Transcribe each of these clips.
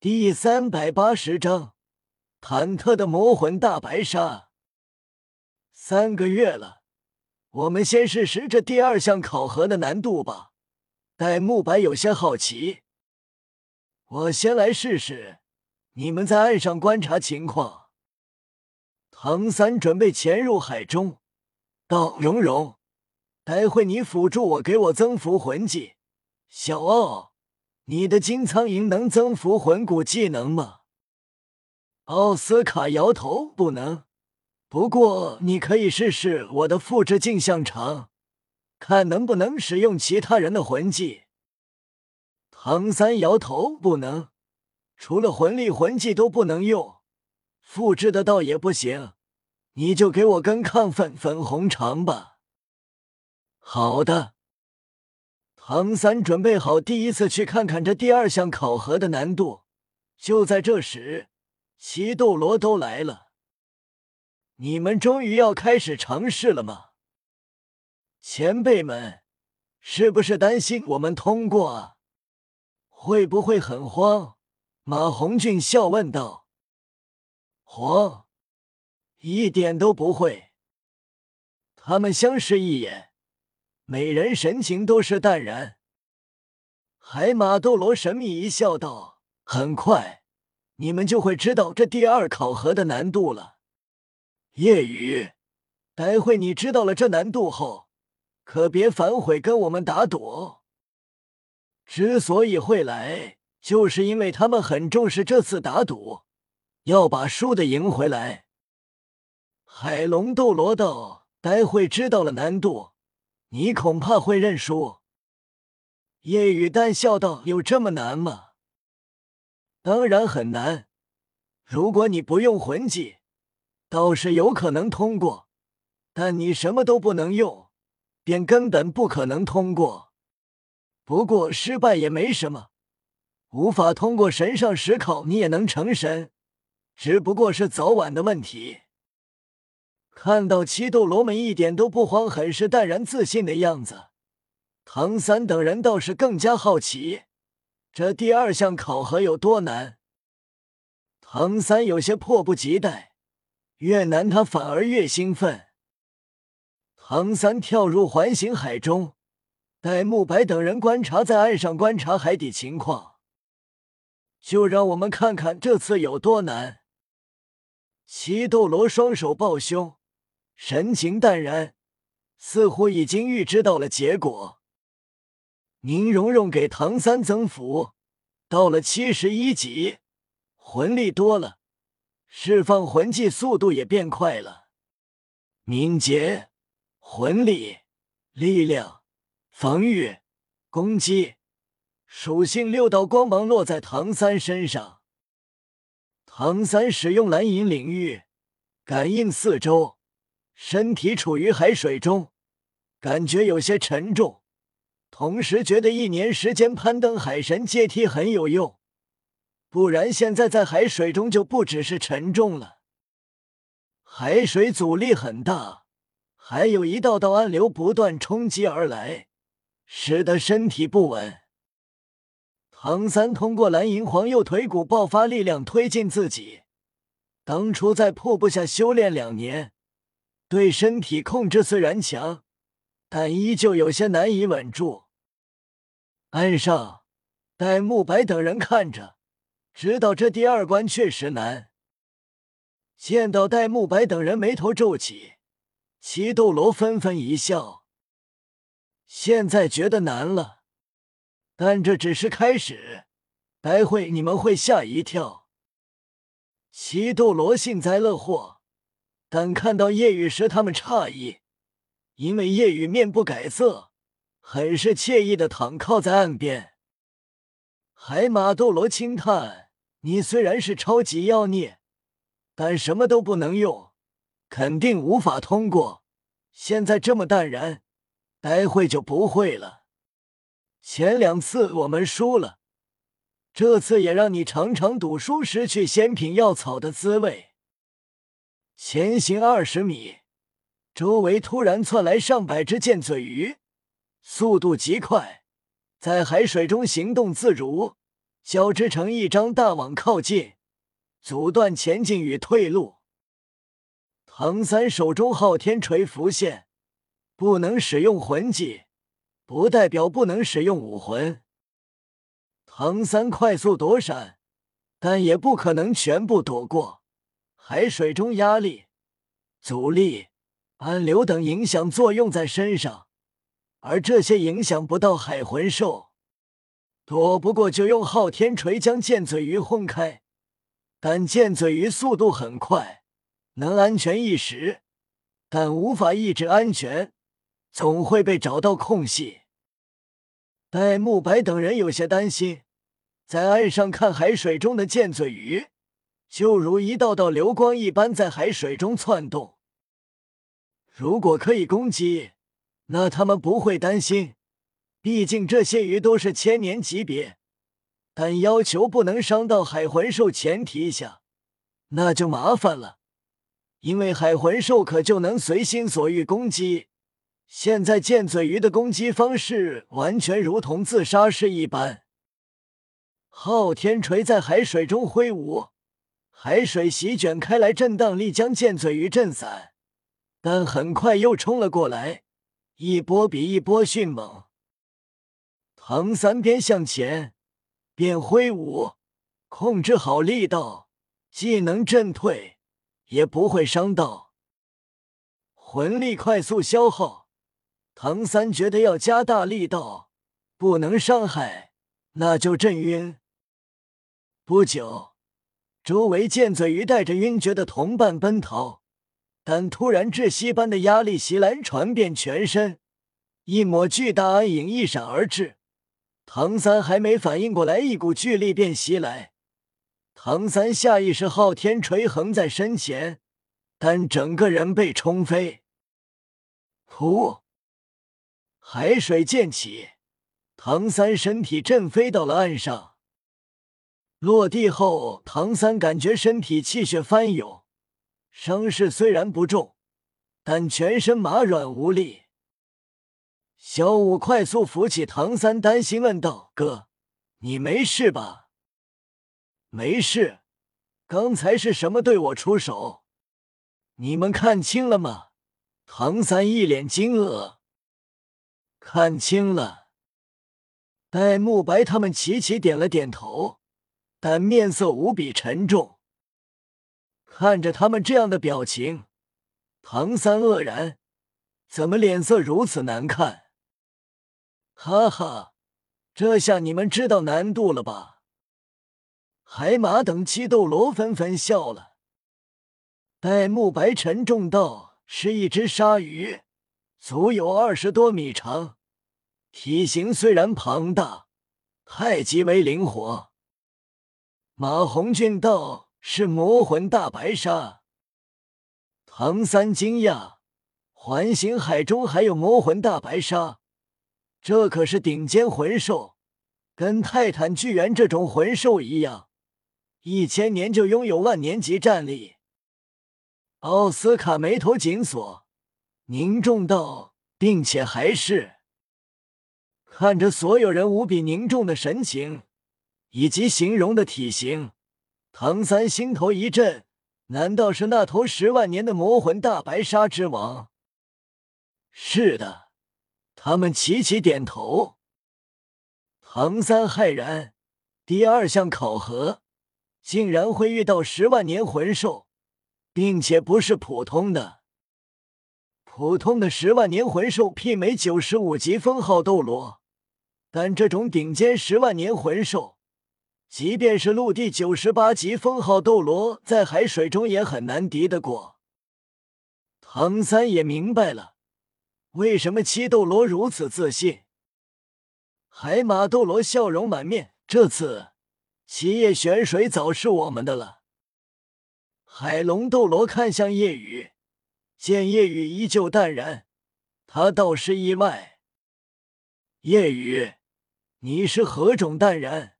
第三百八十章，忐忑的魔魂大白鲨。三个月了，我们先试试这第二项考核的难度吧。戴沐白有些好奇，我先来试试，你们在岸上观察情况。唐三准备潜入海中，道：“蓉蓉，待会你辅助我，给我增幅魂技。”小奥，你的金苍蝇能增幅魂骨技能吗？奥斯卡摇头，不能。不过你可以试试我的复制镜像场，看能不能使用其他人的魂技。唐三摇头，不能，除了魂力魂技都不能用。复制的倒也不行，你就给我根亢奋粉红肠吧。好的，唐三准备好第一次去看看这第二项考核的难度。就在这时，奇斗罗都来了。你们终于要开始尝试了吗？前辈们，是不是担心我们通过啊？会不会很慌？马红俊笑问道。慌，一点都不会。他们相视一眼，每人神情都是淡然。海马斗罗神秘一笑，道：“很快，你们就会知道这第二考核的难度了。”夜雨，待会你知道了这难度后，可别反悔跟我们打赌。之所以会来，就是因为他们很重视这次打赌。要把输的赢回来。海龙斗罗道：“待会知道了难度，你恐怕会认输。”夜雨淡笑道：“有这么难吗？”“当然很难。如果你不用魂技，倒是有可能通过；但你什么都不能用，便根本不可能通过。不过失败也没什么，无法通过神上十考，你也能成神。”只不过是早晚的问题。看到七斗罗们一点都不慌，很是淡然自信的样子，唐三等人倒是更加好奇，这第二项考核有多难。唐三有些迫不及待，越难他反而越兴奋。唐三跳入环形海中，戴沐白等人观察在岸上观察海底情况，就让我们看看这次有多难。七斗罗双手抱胸，神情淡然，似乎已经预知到了结果。宁荣荣给唐三增幅，到了七十一级，魂力多了，释放魂技速度也变快了。敏捷、魂力、力量、防御、攻击，属性六道光芒落在唐三身上。唐三使用蓝银领域感应四周，身体处于海水中，感觉有些沉重，同时觉得一年时间攀登海神阶梯很有用，不然现在在海水中就不只是沉重了。海水阻力很大，还有一道道暗流不断冲击而来，使得身体不稳。唐三通过蓝银皇右腿骨爆发力量推进自己。当初在瀑布下修炼两年，对身体控制虽然强，但依旧有些难以稳住。岸上，戴沐白等人看着，知道这第二关确实难。见到戴沐白等人眉头皱起，七斗罗纷纷一笑。现在觉得难了。但这只是开始，待会你们会吓一跳。七斗罗幸灾乐祸，但看到叶雨时，他们诧异，因为叶雨面不改色，很是惬意的躺靠在岸边。海马斗罗轻叹：“你虽然是超级妖孽，但什么都不能用，肯定无法通过。现在这么淡然，待会就不会了。”前两次我们输了，这次也让你尝尝赌输失去仙品药草的滋味。前行二十米，周围突然窜来上百只剑嘴鱼，速度极快，在海水中行动自如，交织成一张大网靠近，阻断前进与退路。唐三手中昊天锤浮现，不能使用魂技，不代表不能使用武魂。唐三快速躲闪，但也不可能全部躲过。海水中压力、阻力、暗流等影响作用在身上，而这些影响不到海魂兽，躲不过就用昊天锤将剑嘴鱼轰开。但剑嘴鱼速度很快，能安全一时，但无法一直安全，总会被找到空隙。戴沐白等人有些担心，在岸上看海水中的剑嘴鱼。就如一道道流光一般在海水中窜动。如果可以攻击，那他们不会担心，毕竟这些鱼都是千年级别。但要求不能伤到海魂兽前提下，那就麻烦了，因为海魂兽可就能随心所欲攻击。现在剑嘴鱼的攻击方式完全如同自杀式一般。昊天锤在海水中挥舞。海水席卷开来，震荡力将剑嘴鱼震散，但很快又冲了过来，一波比一波迅猛。唐三边向前边挥舞，控制好力道，既能震退，也不会伤到。魂力快速消耗，唐三觉得要加大力道，不能伤害，那就震晕。不久。周围剑嘴鱼带着晕厥的同伴奔逃，但突然窒息般的压力袭来，传遍全身，一抹巨大暗影一闪而至。唐三还没反应过来，一股巨力便袭来。唐三下意识昊天锤横在身前，但整个人被冲飞。噗！海水溅起，唐三身体震飞到了岸上。落地后，唐三感觉身体气血翻涌，伤势虽然不重，但全身麻软无力。小五快速扶起唐三，担心问道：“哥，你没事吧？”“没事，刚才是什么对我出手？你们看清了吗？”唐三一脸惊愕。“看清了。”戴沐白他们齐齐点了点头。但面色无比沉重，看着他们这样的表情，唐三愕然，怎么脸色如此难看？哈哈，这下你们知道难度了吧？海马等七斗罗纷纷笑了。戴沐白沉重道：“是一只鲨鱼，足有二十多米长，体型虽然庞大，太极为灵活。”马红俊道：“是魔魂大白鲨。”唐三惊讶：“环形海中还有魔魂大白鲨？这可是顶尖魂兽，跟泰坦巨猿这种魂兽一样，一千年就拥有万年级战力。”奥斯卡眉头紧锁，凝重道：“并且还是……”看着所有人无比凝重的神情。以及形容的体型，唐三心头一震，难道是那头十万年的魔魂大白鲨之王？是的，他们齐齐点头。唐三骇然，第二项考核竟然会遇到十万年魂兽，并且不是普通的。普通的十万年魂兽媲美九十五级封号斗罗，但这种顶尖十万年魂兽。即便是陆地九十八级封号斗罗，在海水中也很难敌得过。唐三也明白了，为什么七斗罗如此自信。海马斗罗笑容满面，这次七叶玄水早是我们的了。海龙斗罗看向夜雨，见夜雨依旧淡然，他倒是意外。夜雨，你是何种淡然？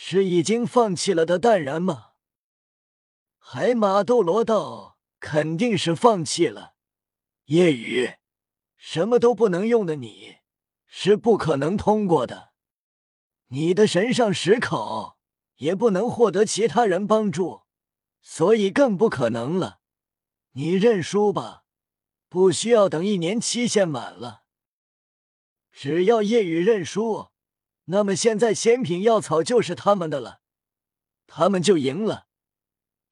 是已经放弃了的淡然吗？海马斗罗道肯定是放弃了。夜雨，什么都不能用的你，是不可能通过的。你的神上十考也不能获得其他人帮助，所以更不可能了。你认输吧，不需要等一年期限满了。只要夜雨认输，那么现在仙品药草就是他们的了，他们就赢了。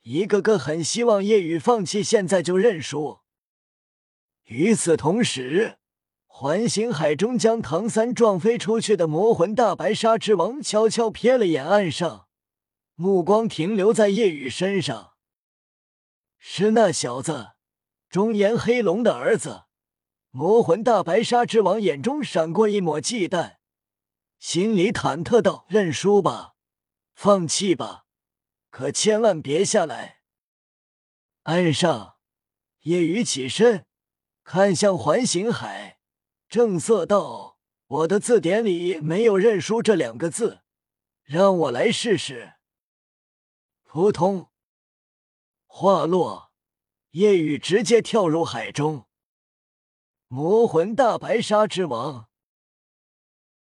一个个很希望叶雨放弃，现在就认输。与此同时，环形海中将唐三撞飞出去的魔魂大白鲨之王悄悄瞥了眼岸上，目光停留在叶雨身上。是那小子，中炎黑龙的儿子。魔魂大白鲨之王眼中闪过一抹忌惮，心里忐忑道：“认输吧，放弃吧。”可千万别下来！岸上，夜雨起身，看向环形海，正色道：“我的字典里没有认输这两个字，让我来试试。”扑通，话落，夜雨直接跳入海中。魔魂大白鲨之王，